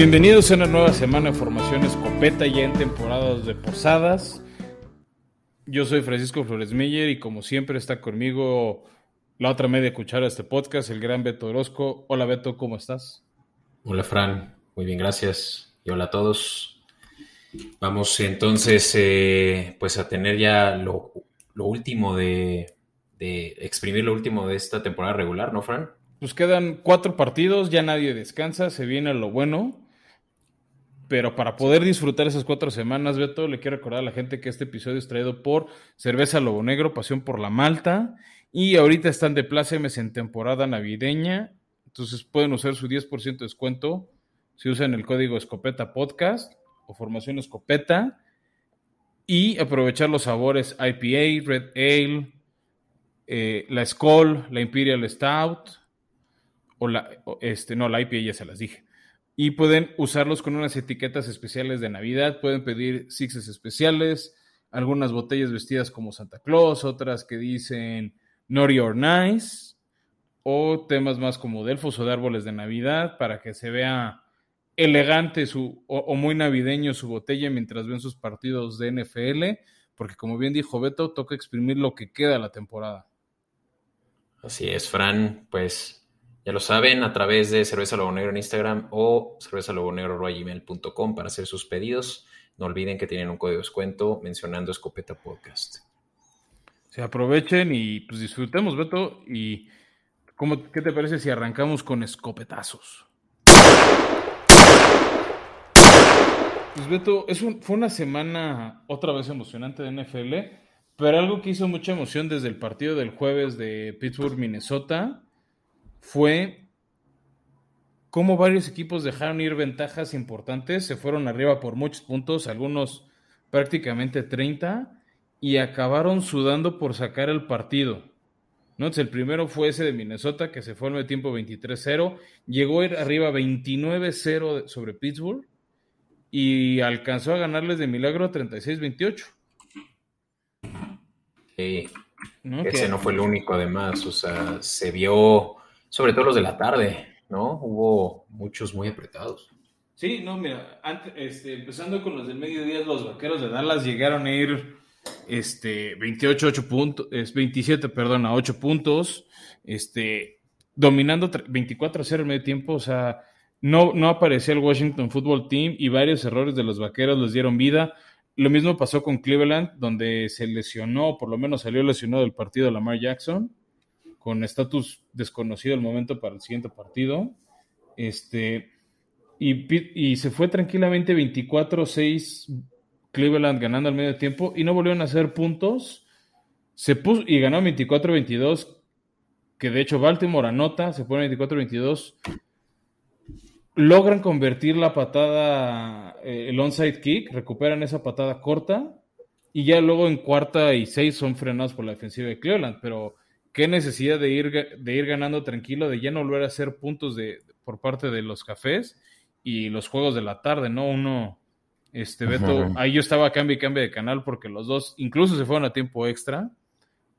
Bienvenidos a una nueva semana de formación escopeta ya en temporadas de posadas. Yo soy Francisco Flores Meyer y como siempre está conmigo la otra media cuchara de este podcast, el gran Beto Orozco. Hola Beto, ¿cómo estás? Hola Fran, muy bien, gracias. Y hola a todos. Vamos entonces eh, pues a tener ya lo, último de, de exprimir lo último de esta temporada regular, ¿no, Fran? Pues quedan cuatro partidos, ya nadie descansa, se viene lo bueno. Pero para poder disfrutar esas cuatro semanas, Beto, le quiero recordar a la gente que este episodio es traído por Cerveza Lobo Negro, Pasión por la Malta. Y ahorita están de plácemes en temporada navideña. Entonces pueden usar su 10% de descuento si usan el código Escopeta Podcast o Formación Escopeta. Y aprovechar los sabores IPA, Red Ale, eh, la Skoll, la Imperial Stout o la, este, no, la IPA ya se las dije. Y pueden usarlos con unas etiquetas especiales de Navidad. Pueden pedir sixes especiales, algunas botellas vestidas como Santa Claus, otras que dicen Naughty or Nice, o temas más como de elfos o de árboles de Navidad para que se vea elegante su, o, muy navideño su botella mientras ven sus partidos de NFL, porque como bien dijo Beto, toca exprimir lo que queda la temporada. Así es, Fran, pues ya lo saben, a través de Cerveza Lobo Negro en Instagram o cervezalobonegro.gmail.com para hacer sus pedidos. No olviden que tienen un código de descuento mencionando Escopeta Podcast. Se aprovechen y pues disfrutemos, Beto. ¿Y cómo, qué te parece si arrancamos con escopetazos? Pues Beto, es fue una semana otra vez emocionante de NFL, pero algo que hizo mucha emoción desde el partido del jueves de Pittsburgh, Minnesota fue cómo varios equipos dejaron ir ventajas importantes, se fueron arriba por muchos puntos, algunos prácticamente 30, y acabaron sudando por sacar el partido. ¿no? el primero fue ese de Minnesota, que se fue en el tiempo 23-0, llegó a ir arriba 29-0 sobre Pittsburgh y alcanzó a ganarles de milagro 36-28. Sí, ese no fue el único además, o sea, se vio sobre todo los de la tarde, ¿no? Hubo muchos muy apretados. Sí, no, mira, este, empezando con los del mediodía, los vaqueros de Dallas llegaron a ir este, 28, 8 puntos, es 27, perdón, a 8 puntos, este, dominando 24 a 0 en medio tiempo, o sea, no, no aparecía el Washington Football Team y varios errores de los vaqueros les dieron vida. Lo mismo pasó con Cleveland, donde se lesionó, por lo menos salió lesionado del partido Lamar Jackson con estatus desconocido el momento para el siguiente partido. Este, y, y se fue tranquilamente 24-6 Cleveland ganando al medio tiempo y no volvieron a hacer puntos. Se puso y ganó 24-22, que de hecho Baltimore anota, se pone 24-22. Logran convertir la patada, eh, el onside kick, recuperan esa patada corta y ya luego en cuarta y seis son frenados por la defensiva de Cleveland, pero qué necesidad de ir, de ir ganando tranquilo, de ya no volver a hacer puntos de, por parte de los cafés y los juegos de la tarde, ¿no? Uno, este, Beto, ahí yo estaba cambio y cambio de canal porque los dos incluso se fueron a tiempo extra.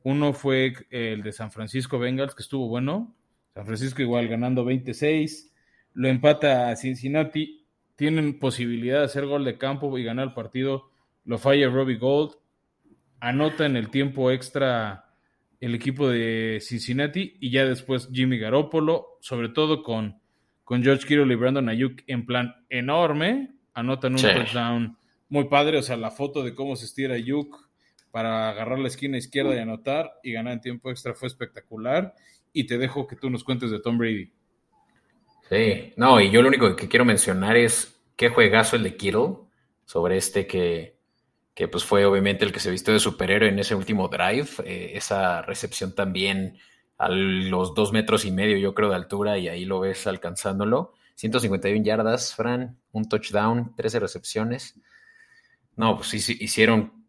Uno fue el de San Francisco Bengals, que estuvo bueno. San Francisco igual ganando 26. Lo empata a Cincinnati. Tienen posibilidad de hacer gol de campo y ganar el partido. Lo falla Robbie Gold. Anota en el tiempo extra el equipo de Cincinnati y ya después Jimmy Garoppolo, sobre todo con, con George Kittle y Brandon Ayuk en plan enorme, anotan un touchdown muy padre, o sea, la foto de cómo se estira Ayuk para agarrar la esquina izquierda y anotar y ganar en tiempo extra fue espectacular. Y te dejo que tú nos cuentes de Tom Brady. Sí, no, y yo lo único que quiero mencionar es qué juegazo el de Kittle sobre este que que pues fue obviamente el que se vistió de superhéroe en ese último drive, eh, esa recepción también a los dos metros y medio, yo creo, de altura, y ahí lo ves alcanzándolo. 151 yardas, Fran, un touchdown, 13 recepciones. No, pues hicieron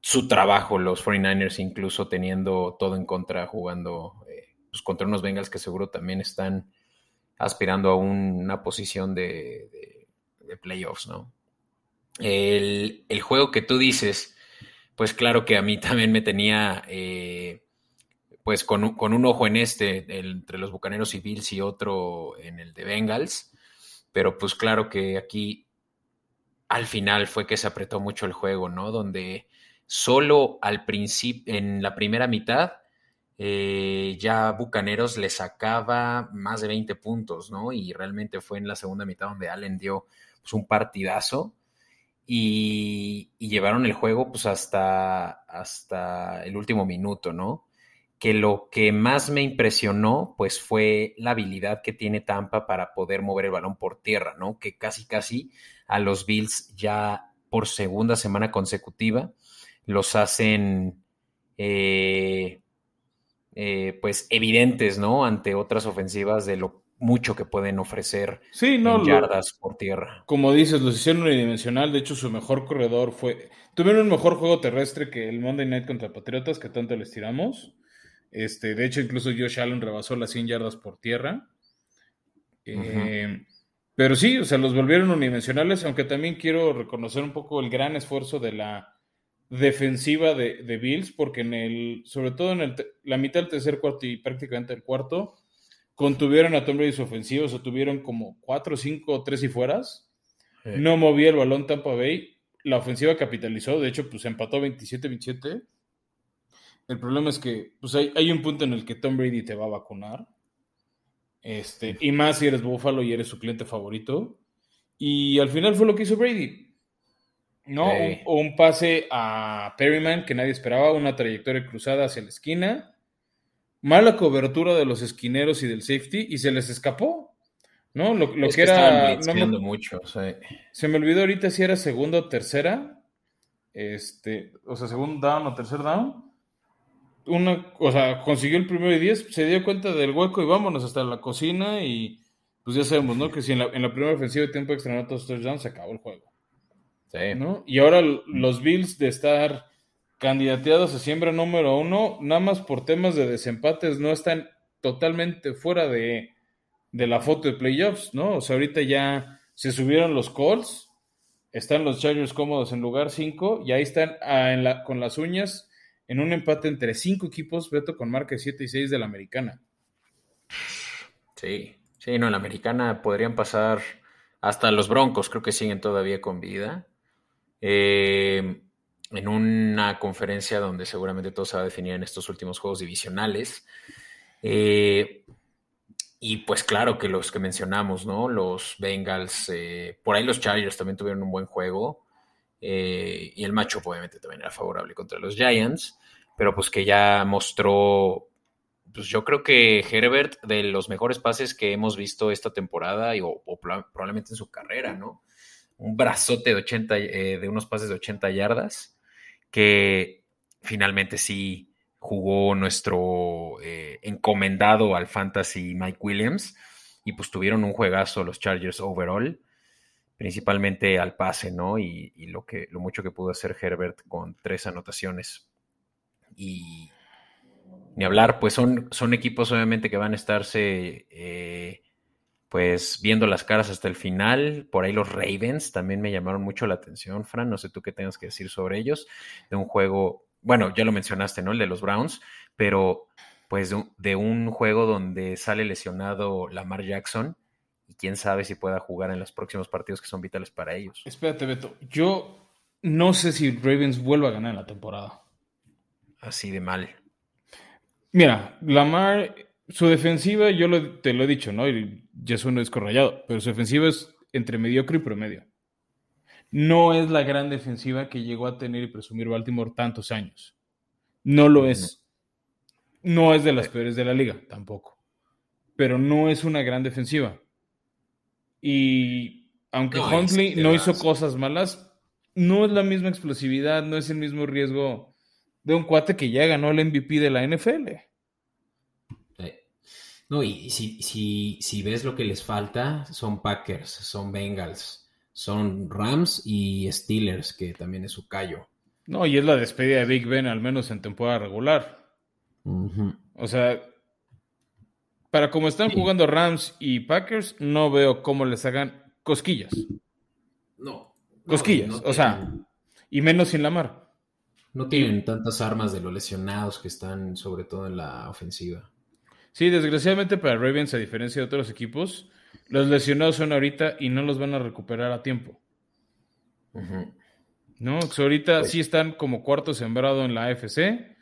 su trabajo los 49ers, incluso teniendo todo en contra, jugando eh, pues contra unos Bengals que seguro también están aspirando a una posición de playoffs, ¿no? El, juego que tú dices, pues claro que a mí también me tenía, eh, pues con un, con un, ojo en este, entre los Bucaneros y Bills y otro en el de Bengals. pero pues claro que aquí al final fue que se apretó mucho el juego, ¿no? Donde solo al principio, en la primera mitad, eh, ya Bucaneros le sacaba más de 20 puntos, ¿no? Y realmente fue en la segunda mitad donde Allen dio pues, un partidazo y, llevaron el juego pues hasta, hasta el último minuto, ¿no? Que lo que más me impresionó pues fue la habilidad que tiene Tampa para poder mover el balón por tierra, ¿no? Que casi casi a los Bills ya por segunda semana consecutiva los hacen eh, eh, pues evidentes, ¿no? Ante otras ofensivas de lo mucho que pueden ofrecer sí, no, yardas por tierra. Como dices, los hicieron unidimensional. De hecho, su mejor corredor fue. Tuvieron un mejor juego terrestre que el Monday Night contra Patriotas, que tanto les tiramos. Este, de hecho, incluso Josh Allen rebasó las 100 yardas por tierra. Eh, pero sí, o sea, los volvieron unidimensionales, aunque también quiero reconocer un poco el gran esfuerzo de la defensiva de, Bills, porque en el, sobre todo en el, la mitad del tercer cuarto y prácticamente el cuarto, contuvieron a Tom Brady su ofensiva, o sea, tuvieron como 4, 5, 3 y fueras. No movía el balón Tampa Bay. La ofensiva capitalizó, de hecho, pues empató 27-27. El problema es que pues hay, hay, un punto en el que Tom Brady te va a vacunar. Este, y más si eres Buffalo y eres su cliente favorito. Y al final fue lo que hizo Brady. ¿No? Un pase a Perryman que nadie esperaba, una trayectoria cruzada hacia la esquina mala cobertura de los esquineros y del safety y se les escapó. ¿No? Lo, que, era. No mucho, Se me olvidó ahorita si era segunda o tercera. Este, o sea, segundo down o tercer down. Una, o sea, consiguió el primero y diez, se dio cuenta del hueco y vámonos hasta la cocina y pues ya sabemos, ¿no? Que si en la, primera ofensiva de tiempo extra no todos touchdowns, se acabó el juego. Sí. ¿no? Y ahora los Bills de estar candidateados a siembra número uno, nada más por temas de desempates, no están totalmente fuera de, la foto de playoffs, ¿no? O sea, ahorita ya se subieron los Colts, están los Chargers cómodos en lugar 5 y ahí están ah, con las uñas en un empate entre cinco equipos, Beto, con marca 7 y 6 de la americana. Sí, sí, no, en la americana podrían pasar hasta los Broncos, creo que siguen todavía con vida. Eh, en una conferencia donde seguramente todo se va a definir en estos últimos juegos divisionales. Eh, y pues claro que los que mencionamos, ¿no? Los Bengals, eh, por ahí los Chargers también tuvieron un buen juego. Eh, y el macho obviamente también era favorable contra los Giants, pero pues que ya mostró, pues yo creo que Herbert de los mejores pases que hemos visto esta temporada y, o, probablemente en su carrera, ¿no? Un brazote de 80, de unos pases de 80 yardas que finalmente sí jugó nuestro eh, encomendado al fantasy Mike Williams y pues tuvieron un juegazo los Chargers overall, principalmente al pase, ¿no? Y, lo, que, lo mucho que pudo hacer Herbert con tres anotaciones. Y ni hablar, pues son, son equipos obviamente que van a estarse eh, pues viendo las caras hasta el final. Por ahí los Ravens también me llamaron mucho la atención, Fran. No sé tú qué tengas que decir sobre ellos. De un juego, bueno, ya lo mencionaste, ¿no? El de los Browns, pero pues de un, juego donde sale lesionado Lamar Jackson y quién sabe si pueda jugar en los próximos partidos que son vitales para ellos. Espérate, Beto. Yo no sé si Ravens vuelva a ganar en la temporada. Así de mal. Mira, Lamar su defensiva, yo te lo he dicho, ¿no? Y ya es corrallado, pero su defensiva es entre mediocre y promedio. No es la gran defensiva que llegó a tener y presumir Baltimore tantos años. No lo es. No es de las peores de la liga, tampoco. Pero no es una gran defensiva. Y aunque Huntley no hizo cosas malas, no es la misma explosividad, no es el mismo riesgo de un cuate que ya ganó el MVP de la NFL. No, y si, si, si ves lo que les falta, son Packers, son Bengals, son Rams y Steelers, que también es su callo. No, y es la despedida de Big Ben, al menos en temporada regular. O sea, para como están jugando Rams y Packers, no veo cómo les hagan cosquillas. No. Cosquillas, o sea, y menos sin la mar. No tienen tantas armas de los lesionados que están, sobre todo en la ofensiva. Sí, desgraciadamente para Ravens, a diferencia de otros equipos, los lesionados son ahorita y no los van a recuperar a tiempo. ¿No? ahorita pues sí están como cuarto sembrado en la AFC,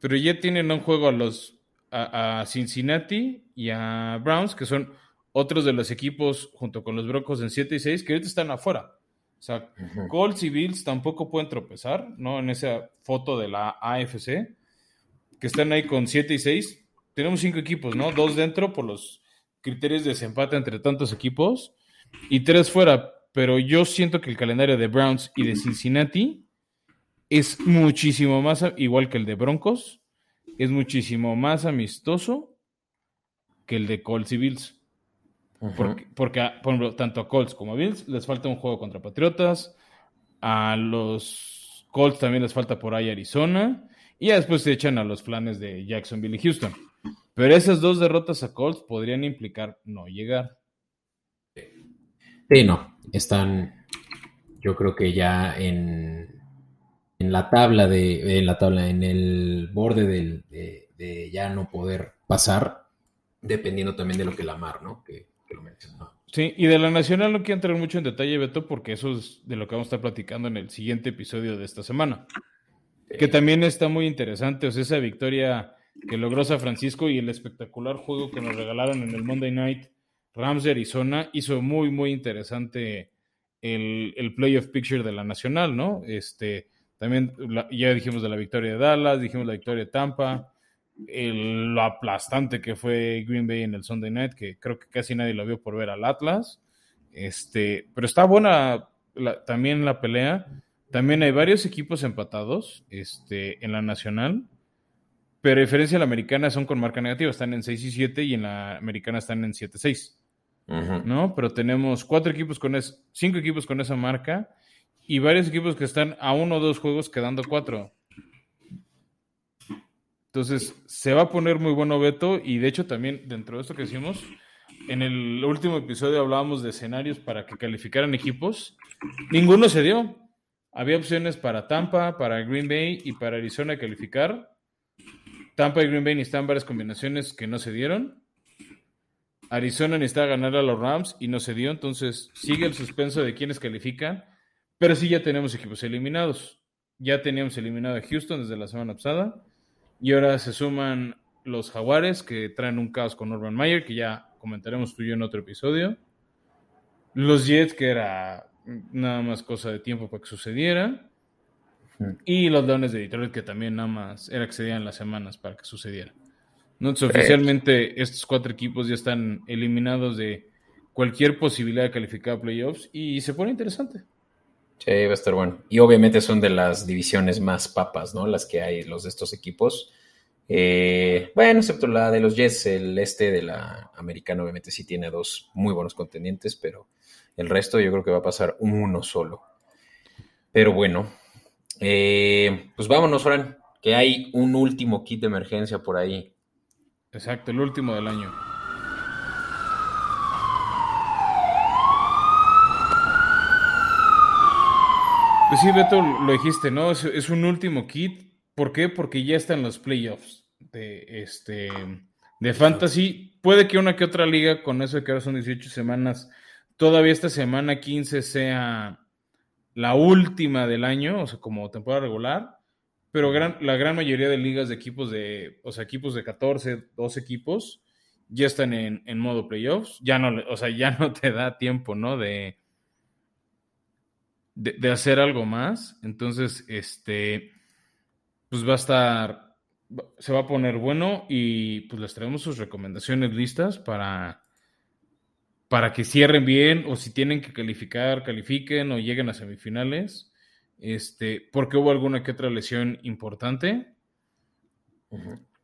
pero ya tienen un juego a los a, Cincinnati y a Browns, que son otros de los equipos junto con los Broncos en 7 y 6, que ahorita están afuera. O sea, Colts y Bills tampoco pueden tropezar, ¿no? En esa foto de la AFC, que están ahí con 7 y 6. Tenemos cinco equipos, ¿no? Dos dentro por los criterios de desempate entre tantos equipos y tres fuera. Pero yo siento que el calendario de Browns y de Cincinnati es muchísimo más, igual que el de Broncos, es muchísimo más amistoso que el de Colts y Bills. Porque, porque, por ejemplo, tanto a Colts como a Bills les falta un juego contra Patriotas. A los Colts también les falta por ahí Arizona. Y después se echan a los planes de Jacksonville y Houston. Pero esas dos derrotas a Colts podrían implicar no llegar. Sí, no. Están, yo creo que ya en, en la tabla de, en la tabla, en el borde de, de, ya no poder pasar, dependiendo también de lo que la mar, ¿no? Que, que lo mencionó. Sí, y de la Nacional no quiero entrar mucho en detalle, Beto, porque eso es de lo que vamos a estar platicando en el siguiente episodio de esta semana. Que también está muy interesante, o sea, esa victoria que logró San Francisco y el espectacular juego que nos regalaron en el Monday Night Rams de Arizona hizo muy, muy interesante el, el playoff picture de la Nacional, ¿no? Este, también ya dijimos de la victoria de Dallas, dijimos la victoria de Tampa, el, lo aplastante que fue Green Bay en el Sunday Night, que creo que casi nadie lo vio por ver al Atlas. Este, pero está buena también la pelea. También hay varios equipos empatados este, en la Nacional. Pero a diferencia de la americana son con marca negativa, están en 6 y 7 y en la americana están en 7 6. ¿No? Pero tenemos cuatro equipos con es, cinco equipos con esa marca y varios equipos que están a uno o dos juegos quedando cuatro. Entonces, se va a poner muy bueno Beto y de hecho también dentro de esto que hicimos, en el último episodio hablábamos de escenarios para que calificaran equipos. Ninguno se dio. Había opciones para Tampa, para Green Bay y para Arizona calificar. Tampa y Green Bay necesitan varias combinaciones que no se dieron. Arizona necesita ganar a los Rams y no se dio, entonces sigue el suspenso de quienes califican, pero sí ya tenemos equipos eliminados. Ya teníamos eliminado a Houston desde la semana pasada y ahora se suman los Jaguares que traen un caos con Urban Meyer, que ya comentaremos tú y yo en otro episodio. Los Jets, que era nada más cosa de tiempo para que sucediera. Y los Leones de Detroit, que también nada más era que se dieran las semanas para que sucediera. Entonces, oficialmente estos cuatro equipos ya están eliminados de cualquier posibilidad de calificar a playoffs y se pone interesante. Sí, va a estar bueno. Y obviamente son de las divisiones más papas, ¿no? Las que hay, los de estos equipos. Eh, bueno, excepto la de los Jets, el este de la americana obviamente sí tiene dos muy buenos contendientes, pero el resto yo creo que va a pasar uno solo. Pero bueno, eh, pues vámonos, Fran, que hay un último kit de emergencia por ahí. Exacto, el último del año. Pues sí, Beto, lo dijiste, ¿no? Es, un último kit. ¿Por qué? Porque ya están los playoffs de este de fantasy. Puede que una que otra liga, con eso de que ahora son 18 semanas, todavía esta semana 15 sea la última del año, o sea, como temporada regular, pero la gran mayoría de ligas de equipos de, o sea, equipos de 14, 12 equipos, ya están en, modo playoffs, ya no, o sea, ya no te da tiempo, ¿no? De, de, hacer algo más, entonces, este, pues va a estar, se va a poner bueno y pues les traemos sus recomendaciones listas para para que cierren bien o si tienen que calificar, califiquen o lleguen a semifinales, este, porque hubo alguna que otra lesión importante.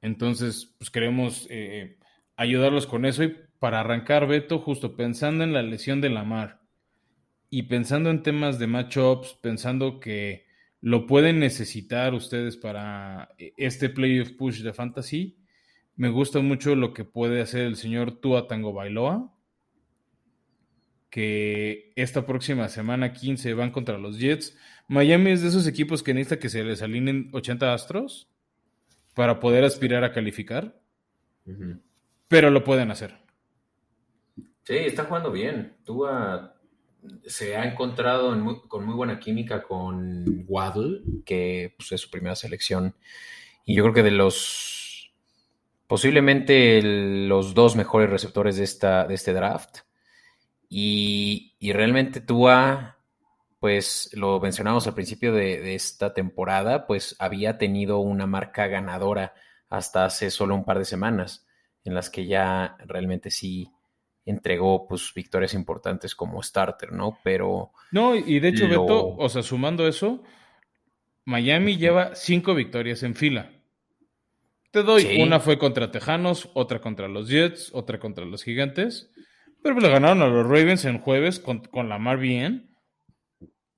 Entonces, pues queremos eh, ayudarlos con eso. Y para arrancar, Beto, justo pensando en la lesión de Lamar y pensando en temas de matchups, pensando que lo pueden necesitar ustedes para eh, este playoff push de fantasy, me gusta mucho lo que puede hacer el señor Tua Tango Bailoa que esta próxima semana 15 van contra los Jets. Miami es de esos equipos que necesita que se les alineen 80 astros para poder aspirar a calificar, pero lo pueden hacer. Sí, está jugando bien. Tua se ha encontrado con muy buena química con Waddle, que pues, es su primera selección. Y yo creo que de los posiblemente los dos mejores receptores de, esta, de este draft. Y, realmente Tua, pues lo mencionamos al principio de, de, esta temporada, pues había tenido una marca ganadora hasta hace solo un par de semanas, en las que ya realmente sí entregó pues victorias importantes como starter, ¿no? Pero... No, y de hecho, Beto, o sea, sumando eso, Miami lleva cinco victorias en fila. Te doy, una fue contra Tejanos, otra contra los Jets, otra contra los Gigantes, pero pues le ganaron a los Ravens en jueves con, con Lamar bien,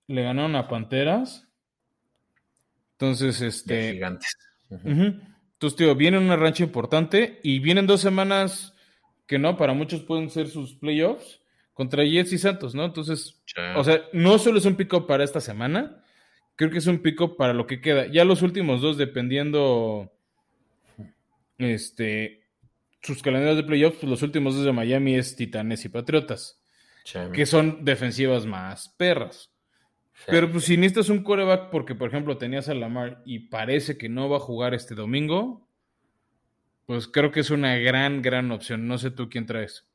le ganaron a Panteras, entonces, este... gigantes. Entonces, tío, viene una rancha importante y vienen dos semanas que no, para muchos pueden ser sus playoffs contra Jets y Santos, ¿no? Entonces, o sea, no solo es un pico para esta semana, creo que es un pico para lo que queda. Ya los últimos dos, dependiendo este sus calendarios de playoffs, pues los últimos dos de Miami es Titanes y Patriotas, que son defensivas más perras. Pero pues si necesitas un coreback porque, por ejemplo, tenías a Lamar y parece que no va a jugar este domingo, pues creo que es una gran, gran opción. No sé tú quién traes.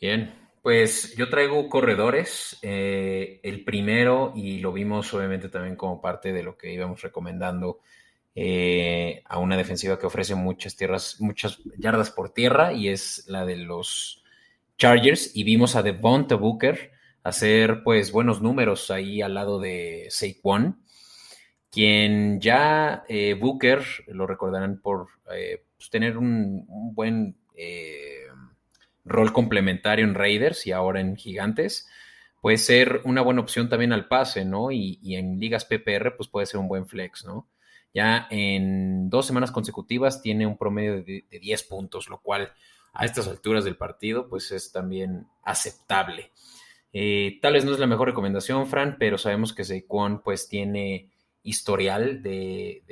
Bien, pues yo traigo corredores. Eh, el primero, y lo vimos obviamente también como parte de lo que íbamos recomendando eh, a una defensiva que ofrece muchas tierras, muchas yardas por tierra, y es la de los Chargers. Y vimos a Devonta Booker hacer pues buenos números ahí al lado de Saquon, quien ya eh, Booker, lo recordarán por pues, tener un, buen eh, rol complementario en Raiders y ahora en Gigantes, puede ser una buena opción también al pase, ¿no? Y, en ligas PPR, pues puede ser un buen flex, ¿no? Ya en dos semanas consecutivas tiene un promedio de, 10 puntos, lo cual a estas alturas del partido, pues es también aceptable. Eh, tal vez no es la mejor recomendación, Fran, pero sabemos que Saquon pues tiene historial de,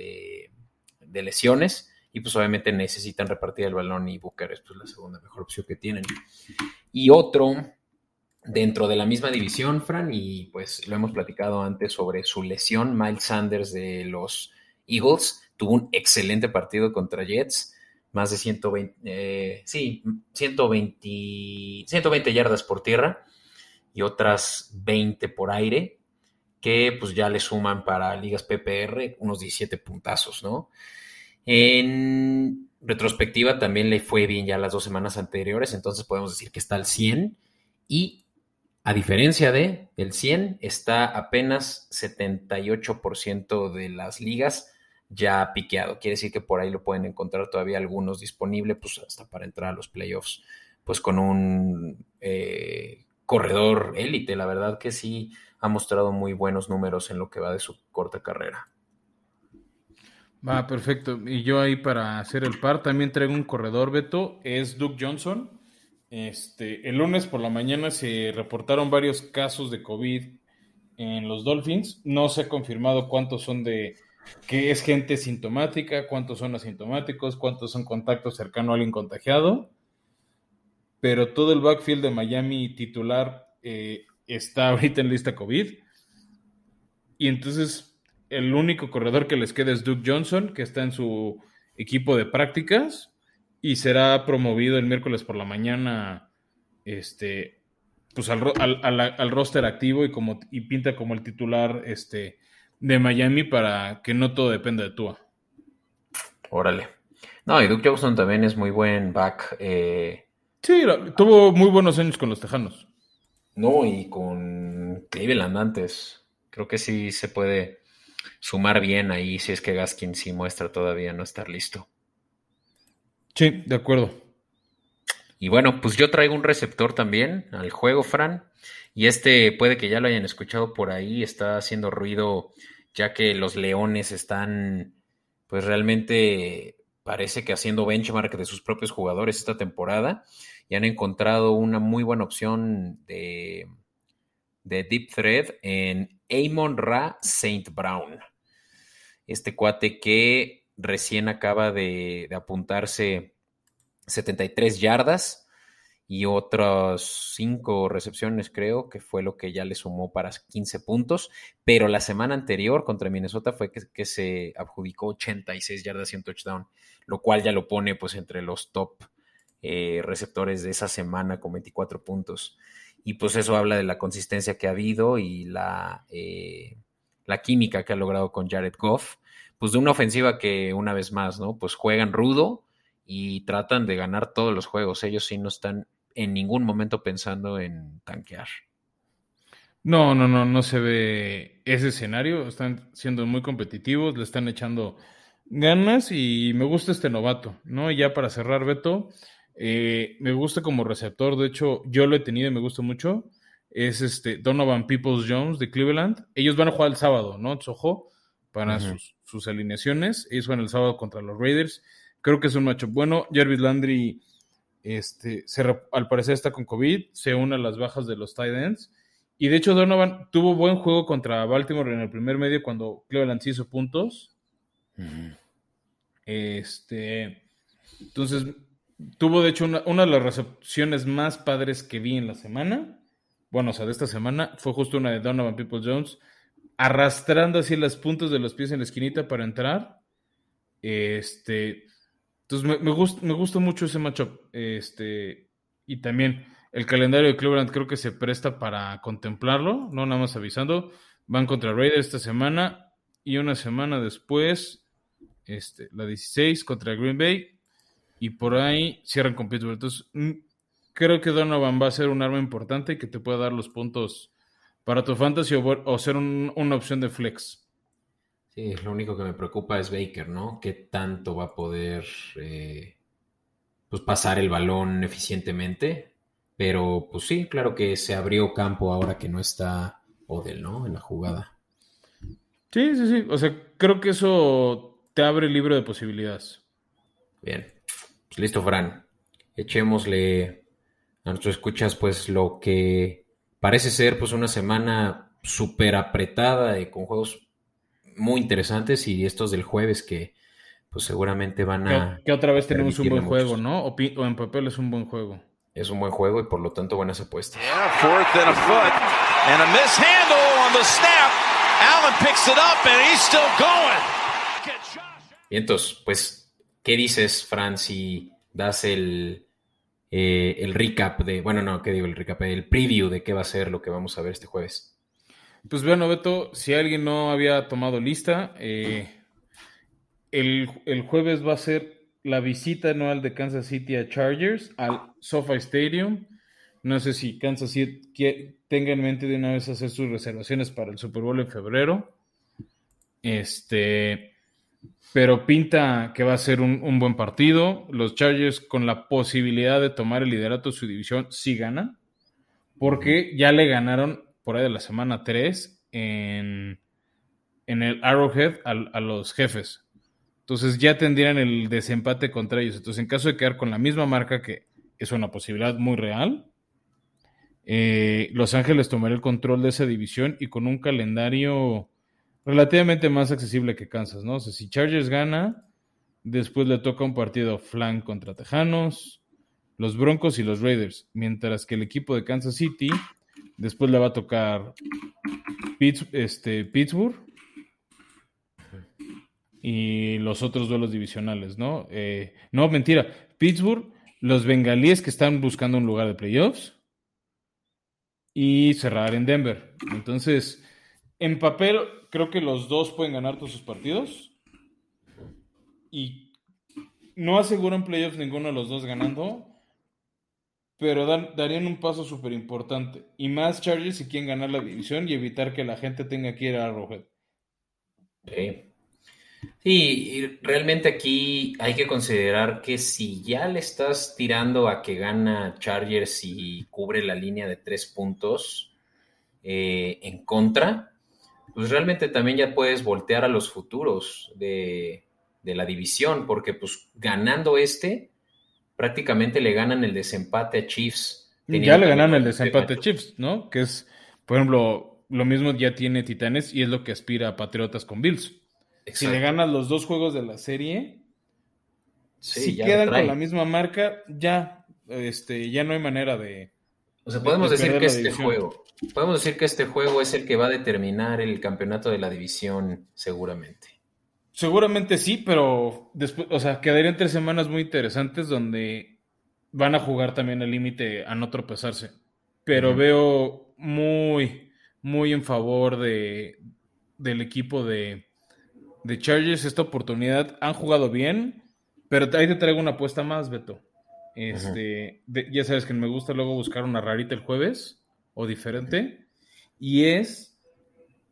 de lesiones y pues obviamente necesitan repartir el balón y Booker es pues la segunda mejor opción que tienen. Y otro dentro de la misma división, Fran, y pues lo hemos platicado antes sobre su lesión, Miles Sanders de los Eagles, tuvo un excelente partido contra Jets, más de 120, eh, sí, 120, 120 yardas por tierra y otras 20 por aire, que pues ya le suman para ligas PPR unos 17 puntazos, ¿no? En retrospectiva también le fue bien ya las dos semanas anteriores, entonces podemos decir que está al 100 y a diferencia de el 100 está apenas 78% de las ligas ya piqueado. Quiere decir que por ahí lo pueden encontrar todavía algunos disponibles, pues hasta para entrar a los playoffs, pues con un eh, corredor élite. La verdad que sí ha mostrado muy buenos números en lo que va de su corta carrera. Va, perfecto. Y yo ahí para hacer el par también traigo un corredor, Beto, es Duke Johnson. Este, el lunes por la mañana se reportaron varios casos de COVID en los Dolphins. No se ha confirmado cuántos son de que es gente sintomática, cuántos son asintomáticos, cuántos son contactos cercanos a alguien contagiado. Pero todo el backfield de Miami titular eh, está ahorita en lista COVID. Y entonces el único corredor que les queda es Duke Johnson, que está en su equipo de prácticas y será promovido el miércoles por la mañana este, pues al, al, roster activo y, como, y pinta como el titular este, de Miami para que no todo dependa de Tua. Órale. No, y Duke Johnson también es muy buen back. Eh... Sí, tuvo muy buenos años con los Tejanos. No, y con Cleveland antes. Creo que sí se puede sumar bien ahí si es que Gaskin sí muestra todavía no estar listo. Sí, de acuerdo. Y bueno, pues yo traigo un receptor también al juego, Fran. Y este puede que ya lo hayan escuchado por ahí, está haciendo ruido ya que los Leones están, pues realmente parece que haciendo benchmark de sus propios jugadores esta temporada y han encontrado una muy buena opción de, de Deep Thread en Amon Ra Saint Brown. Este cuate que recién acaba de, apuntarse 73 yardas y otras cinco recepciones, creo, que fue lo que ya le sumó para 15 puntos. Pero la semana anterior contra Minnesota fue que, se adjudicó 86 yardas y un touchdown, lo cual ya lo pone pues entre los top eh, receptores de esa semana con 24 puntos. Y pues eso habla de la consistencia que ha habido y la, eh, la química que ha logrado con Jared Goff. Pues de una ofensiva que una vez más, ¿no? Pues juegan rudo y tratan de ganar todos los juegos. Ellos sí no están en ningún momento pensando en tanquear. No, no, no, no se ve ese escenario. Están siendo muy competitivos, le están echando ganas y me gusta este novato, ¿no? Y ya para cerrar, Beto, eh, me gusta como receptor, de hecho, yo lo he tenido y me gusta mucho. Es este Donovan Peoples Jones de Cleveland. Ellos van a jugar el sábado, ¿no? Ojo, para sus, sus, alineaciones. Ellos van el sábado contra los Raiders. Creo que es un macho bueno. Jarvis Landry este, al parecer está con COVID, se une a las bajas de los tight ends. Y de hecho, Donovan tuvo buen juego contra Baltimore en el primer medio cuando Cleveland hizo puntos. Este, entonces, tuvo de hecho una, una, de las recepciones más padres que vi en la semana. Bueno, o sea, de esta semana fue justo una de Donovan People Jones, arrastrando así las puntas de los pies en la esquinita para entrar. Este, entonces me, gusta, me gusta mucho ese matchup. Este, y también el calendario de Cleveland creo que se presta para contemplarlo, no nada más avisando. Van contra Raiders esta semana y una semana después, este, la 16 contra Green Bay y por ahí cierran con Pittsburgh. Entonces mm, creo que Donovan va a ser un arma importante que te pueda dar los puntos para tu fantasy o, ser una opción de flex. Sí, lo único que me preocupa es Baker, ¿no? ¿Qué tanto va a poder eh, pues pasar el balón eficientemente? Pero pues sí, claro que se abrió campo ahora que no está Odell, ¿no? En la jugada. Sí, sí, sí. O sea, creo que eso te abre el libro de posibilidades. Bien. Pues listo, Fran. Echémosle a nuestros escuchas, pues, lo que parece ser, pues, una semana súper apretada y con juegos muy interesantes y estos del jueves que pues seguramente van a... Que, otra vez tenemos un buen juego, ¿no? O, en papel es un buen juego. Es un buen juego y por lo tanto buenas apuestas. Y entonces, pues, ¿qué dices, Fran, si das el, eh, el recap de, bueno, no, ¿qué digo? El recap, el preview de qué va a ser lo que vamos a ver este jueves. Pues bueno, Beto, si alguien no había tomado lista, eh, el, jueves va a ser la visita anual de Kansas City a Chargers al SoFi Stadium. No sé si Kansas City tenga en mente de una vez hacer sus reservaciones para el Super Bowl en febrero. Este, pero pinta que va a ser un, un, buen partido. Los Chargers con la posibilidad de tomar el liderato de su división sí ganan, porque ya le ganaron por ahí de la semana 3 en, en el Arrowhead a, los jefes. Entonces ya tendrían el desempate contra ellos. Entonces, en caso de quedar con la misma marca, que es una posibilidad muy real, eh, Los Ángeles tomará el control de esa división y con un calendario relativamente más accesible que Kansas, ¿no? O si Chargers gana, después le toca un partido flank contra Tejanos, los Broncos y los Raiders, mientras que el equipo de Kansas City Después le va a tocar este, Pittsburgh y los otros duelos divisionales, ¿no? Eh, no, mentira. Pittsburgh, los bengalíes que están buscando un lugar de playoffs y cerrar en Denver. Entonces, en papel, creo que los dos pueden ganar todos sus partidos y no aseguran playoffs ninguno de los dos ganando, pero darían un paso súper importante. Y más Chargers si quieren ganar la división y evitar que la gente tenga que ir a Arrowhead. Sí. Sí, realmente aquí hay que considerar que si ya le estás tirando a que gana Chargers y cubre la línea de tres puntos eh, en contra, pues realmente también ya puedes voltear a los futuros de, de la división, porque pues ganando este, prácticamente le ganan el desempate a Chiefs. Ya le ganan el desempate a Chiefs, ¿no? Que es, por ejemplo, lo mismo ya tiene Titanes y es lo que aspira a Patriotas con Bills. Si le ganas los dos juegos de la serie, si quedan con la misma marca, ya Este, ya no hay manera de. O sea, podemos decir que este juego, podemos decir que este juego es el que va a determinar el campeonato de la división, seguramente. Seguramente sí, pero después, o sea, quedarían tres semanas muy interesantes donde van a jugar también al límite a no tropezarse. Pero veo muy, muy en favor de, del equipo de, de Chargers esta oportunidad. Han jugado bien, pero ahí te traigo una apuesta más, Beto. Este, ya sabes que me gusta luego buscar una rarita el jueves o diferente. Y es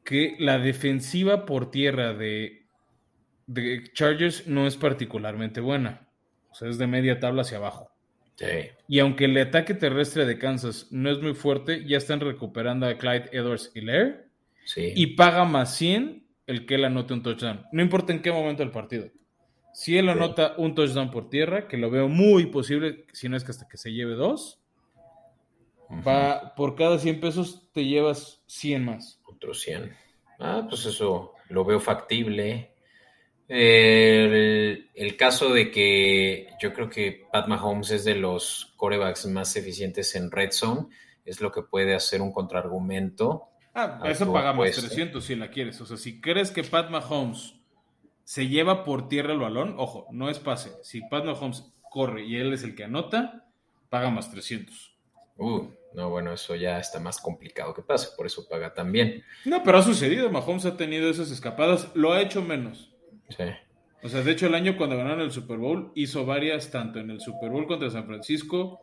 que la defensiva por tierra de, de Chargers no es particularmente buena. O sea, es de media tabla hacia abajo. Y aunque el ataque terrestre de Kansas no es muy fuerte, ya están recuperando a Clyde Edwards Hilaire. Sí. Y paga más 100 el que él anote un touchdown. No importa en qué momento del partido. Si él anota un touchdown por tierra, que lo veo muy posible, si no es que hasta que se lleve dos, va, por cada 100 pesos te llevas 100 más. Otros 100. Ah, pues eso lo veo factible. El, el, caso de que yo creo que Pat Mahomes es de los corebacks más eficientes en red zone, es lo que puede hacer un contraargumento Ah, eso pagamos 300 si la quieres. O sea, si crees que Pat Mahomes se lleva por tierra el balón, ojo, no es pase. Si Pat Mahomes corre y él es el que anota, paga más 300. Uh, no, bueno, eso ya está más complicado que pase, por eso paga también. No, pero ha sucedido. Mahomes ha tenido esas escapadas, lo ha hecho menos. O sea, de hecho, el año cuando ganaron el Super Bowl, hizo varias, tanto en el Super Bowl contra San Francisco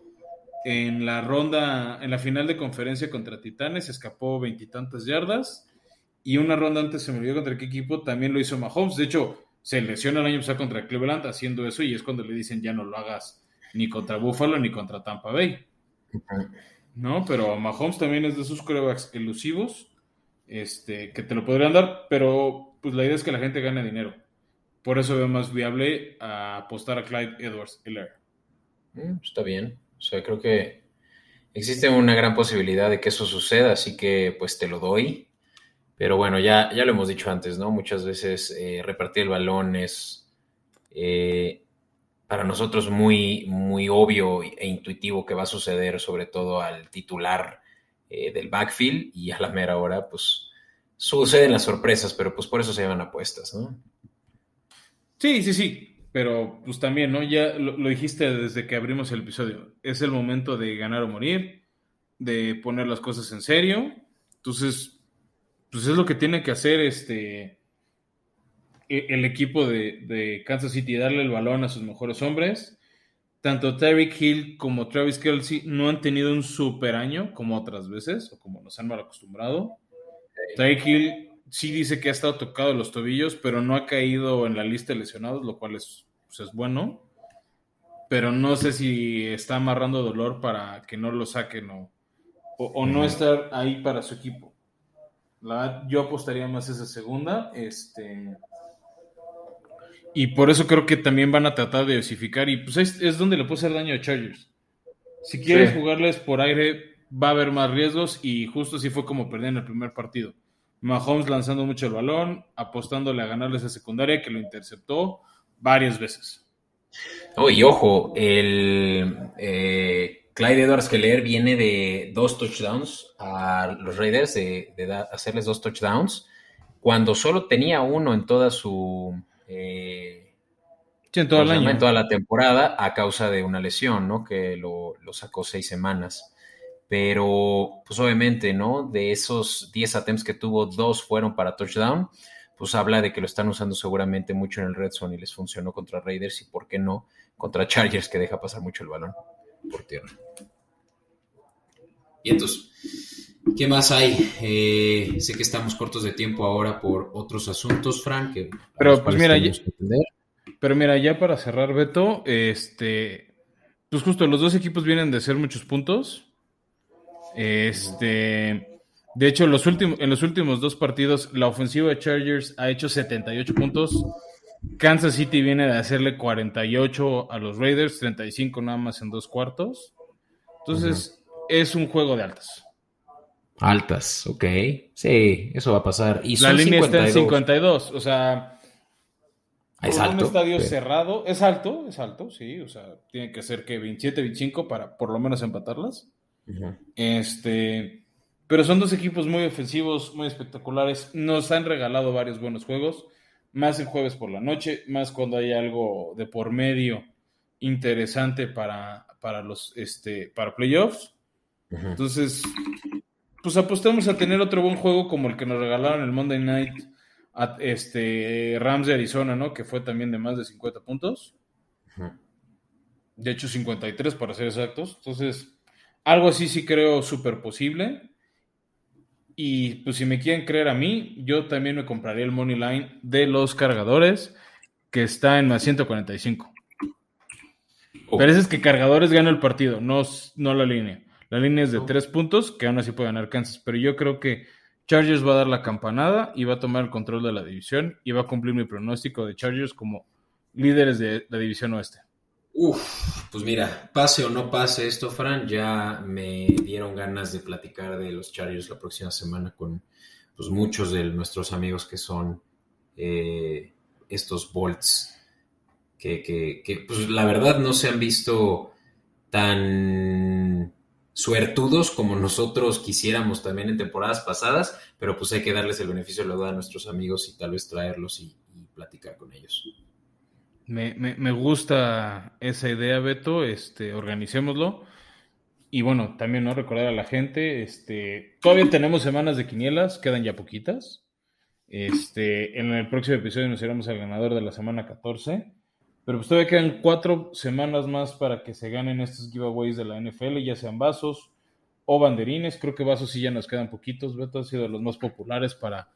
en la ronda, en la final de conferencia contra Titanes, escapó veintitantas yardas. Y una ronda antes se me olvidó contra qué equipo, también lo hizo Mahomes. De hecho, se lesiona el año pasado contra Cleveland haciendo eso y es cuando le dicen ya no lo hagas ni contra Buffalo ni contra Tampa Bay. No, pero Mahomes también es de esos corebacks elusivos este, que te lo podrían dar, pero pues la idea es que la gente gane dinero. Por eso veo más viable apostar a Clyde Edwards Hiller. Mm, está bien. O sea, creo que existe una gran posibilidad de que eso suceda, así que pues te lo doy. Pero bueno, ya, ya lo hemos dicho antes, ¿no? Muchas veces eh, repartir el balón es eh, para nosotros muy, muy obvio e intuitivo que va a suceder, sobre todo al titular eh, del backfield, y a la mera hora, pues suceden las sorpresas, pero pues por eso se llevan apuestas, ¿no? Sí, sí, sí. Pero pues también, ¿no? Ya lo, dijiste desde que abrimos el episodio. Es el momento de ganar o morir, de poner las cosas en serio. Entonces, pues es lo que tiene que hacer este e, el equipo de, Kansas City, darle el balón a sus mejores hombres. Tanto Tyreek Hill como Travis Kelsey no han tenido un super año como otras veces, o como nos han mal acostumbrado. Tyreek Hill sí dice que ha estado tocado los tobillos, pero no ha caído en la lista de lesionados, lo cual es, pues, es bueno. Pero no sé si está amarrando dolor para que no lo saquen o, o, no estar ahí para su equipo. La, yo apostaría más esa segunda. Este, y por eso creo que también van a tratar de dosificar. Y pues es, donde le puede hacer daño a Chargers. Si quieres jugarles por aire, va a haber más riesgos. Y justo así fue como perdieron el primer partido. Mahomes lanzando mucho el balón, apostándole a ganarle esa secundaria que lo interceptó varias veces. Oh, y ojo, el eh, Clyde Edwards Keller viene de dos touchdowns a los Raiders, de, hacerles dos touchdowns, cuando solo tenía uno en toda su... Eh, en, todo el año. en toda la temporada a causa de una lesión, ¿no? Que lo, lo sacó seis semanas pero pues obviamente, ¿no? De esos 10 attempts que tuvo, dos fueron para touchdown, pues habla de que lo están usando seguramente mucho en el red zone y les funcionó contra Raiders y por qué no contra Chargers que deja pasar mucho el balón por tierra. Y entonces, ¿qué más hay? Eh, sé que estamos cortos de tiempo ahora por otros asuntos, Frank. pero pues mira, ya, pero mira, ya para cerrar, Beto, este, pues justo los dos equipos vienen de ser muchos puntos. Este, de hecho, los últimos, en los últimos dos partidos, la ofensiva de Chargers ha hecho 78 puntos. Kansas City viene de hacerle 48 a los Raiders, 35 nada más en dos cuartos. Entonces, es un juego de altas. Altas, ok. Sí, eso va a pasar. Y la línea está en 52. O sea, Es alto, un estadio cerrado, es alto, es alto, sí, o sea, tiene que ser que 27, 25 para por lo menos empatarlas. Este, pero son dos equipos muy ofensivos, muy espectaculares. Nos han regalado varios buenos juegos, más el jueves por la noche, más cuando hay algo de por medio interesante para, para los este, para playoffs. Entonces, pues apostamos a tener otro buen juego como el que nos regalaron el Monday Night este Rams de Arizona, ¿no? Que fue también de más de 50 puntos. De hecho, 53 para ser exactos. Entonces, algo así sí creo súper posible. Y pues si me quieren creer a mí, yo también me compraría el Money Line de los cargadores, que está en más 145. Pero ese es que cargadores gana el partido, no, no la línea. La línea es de tres puntos, que aún así puede ganar Kansas. Pero yo creo que Chargers va a dar la campanada y va a tomar el control de la división y va a cumplir mi pronóstico de Chargers como líderes de la división oeste. Uf, pues mira, pase o no pase esto, Fran, ya me dieron ganas de platicar de los Chargers la próxima semana con pues, muchos de nuestros amigos que son eh, estos Bolts, que, que, pues la verdad no se han visto tan suertudos como nosotros quisiéramos también en temporadas pasadas, pero pues hay que darles el beneficio de la duda a nuestros amigos y tal vez traerlos y platicar con ellos. Me, gusta esa idea, Beto. Este, organicémoslo. Y bueno, también no recordar a la gente, este, todavía tenemos semanas de quinielas, quedan ya poquitas. Este, en el próximo episodio nos iremos al ganador de la semana 14. Pero pues todavía quedan cuatro semanas más para que se ganen estos giveaways de la NFL, ya sean vasos o banderines. Creo que vasos sí ya nos quedan poquitos. Beto ha sido de los más populares para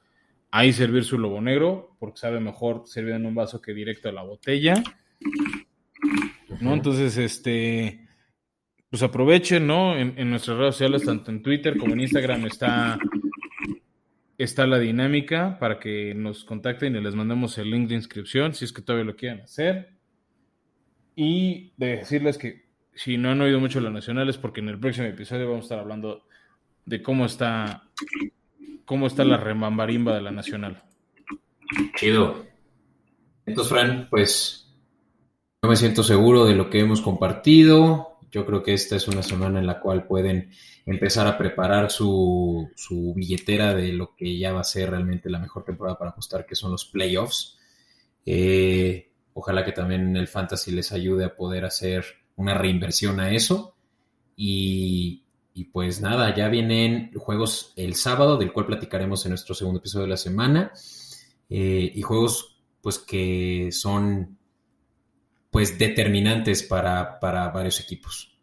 ahí servir su lobo negro, porque sabe mejor servir en un vaso que directo a la botella. ¿No? Entonces, este, pues aprovechen, ¿no? En, nuestras redes sociales, tanto en Twitter como en Instagram, está, está la dinámica para que nos contacten y les mandemos el link de inscripción, si es que todavía lo quieren hacer. Y de decirles que si no han oído mucho lo nacional es porque en el próximo episodio vamos a estar hablando de cómo está cómo está la remambarimba de la Nacional. Chido. Entonces, Fran, pues yo me siento seguro de lo que hemos compartido. Yo creo que esta es una semana en la cual pueden empezar a preparar su, billetera de lo que ya va a ser realmente la mejor temporada para apostar, que son los playoffs. Eh, ojalá que también el fantasy les ayude a poder hacer una reinversión a eso. Y y pues nada, ya vienen juegos el sábado, del cual platicaremos en nuestro segundo episodio de la semana. Eh, y juegos pues que son pues determinantes para, varios equipos.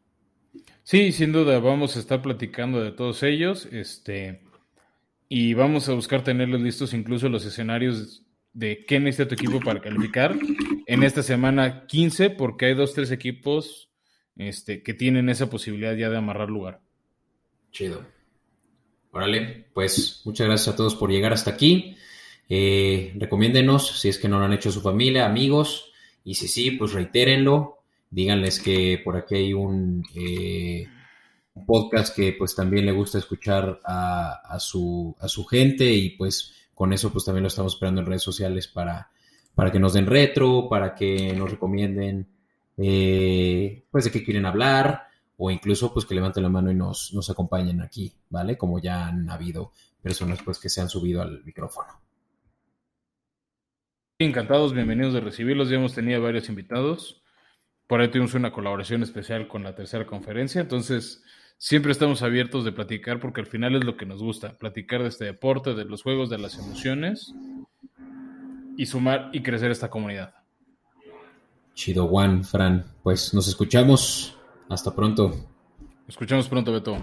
Sí, sin duda, vamos a estar platicando de todos ellos. Este, y vamos a buscar tenerlos listos incluso los escenarios de qué necesita tu equipo para calificar en esta semana 15, porque hay dos, tres equipos este, que tienen esa posibilidad ya de amarrar lugar. Chido. Órale, pues muchas gracias a todos por llegar hasta aquí. Eh, recomiéndenos si es que no lo han hecho su familia, amigos, y si sí, pues reitérenlo. Díganles que por aquí hay un, eh, podcast que pues también le gusta escuchar a, su, a su gente y pues con eso pues también lo estamos esperando en redes sociales para, para que nos den retro, para que nos recomienden eh, pues de qué quieren hablar o incluso pues que levanten la mano y nos, nos acompañen aquí, ¿vale? Como ya han habido personas pues que se han subido al micrófono. Encantados, bienvenidos de recibirlos. Ya hemos tenido varios invitados. Por ahí tuvimos una colaboración especial con la tercera conferencia. Entonces, siempre estamos abiertos de platicar porque al final es lo que nos gusta, platicar de este deporte, de los juegos, de las emociones y sumar y crecer esta comunidad. Chido Juan, Fran. Pues nos escuchamos hasta pronto. Escuchamos pronto, Beto.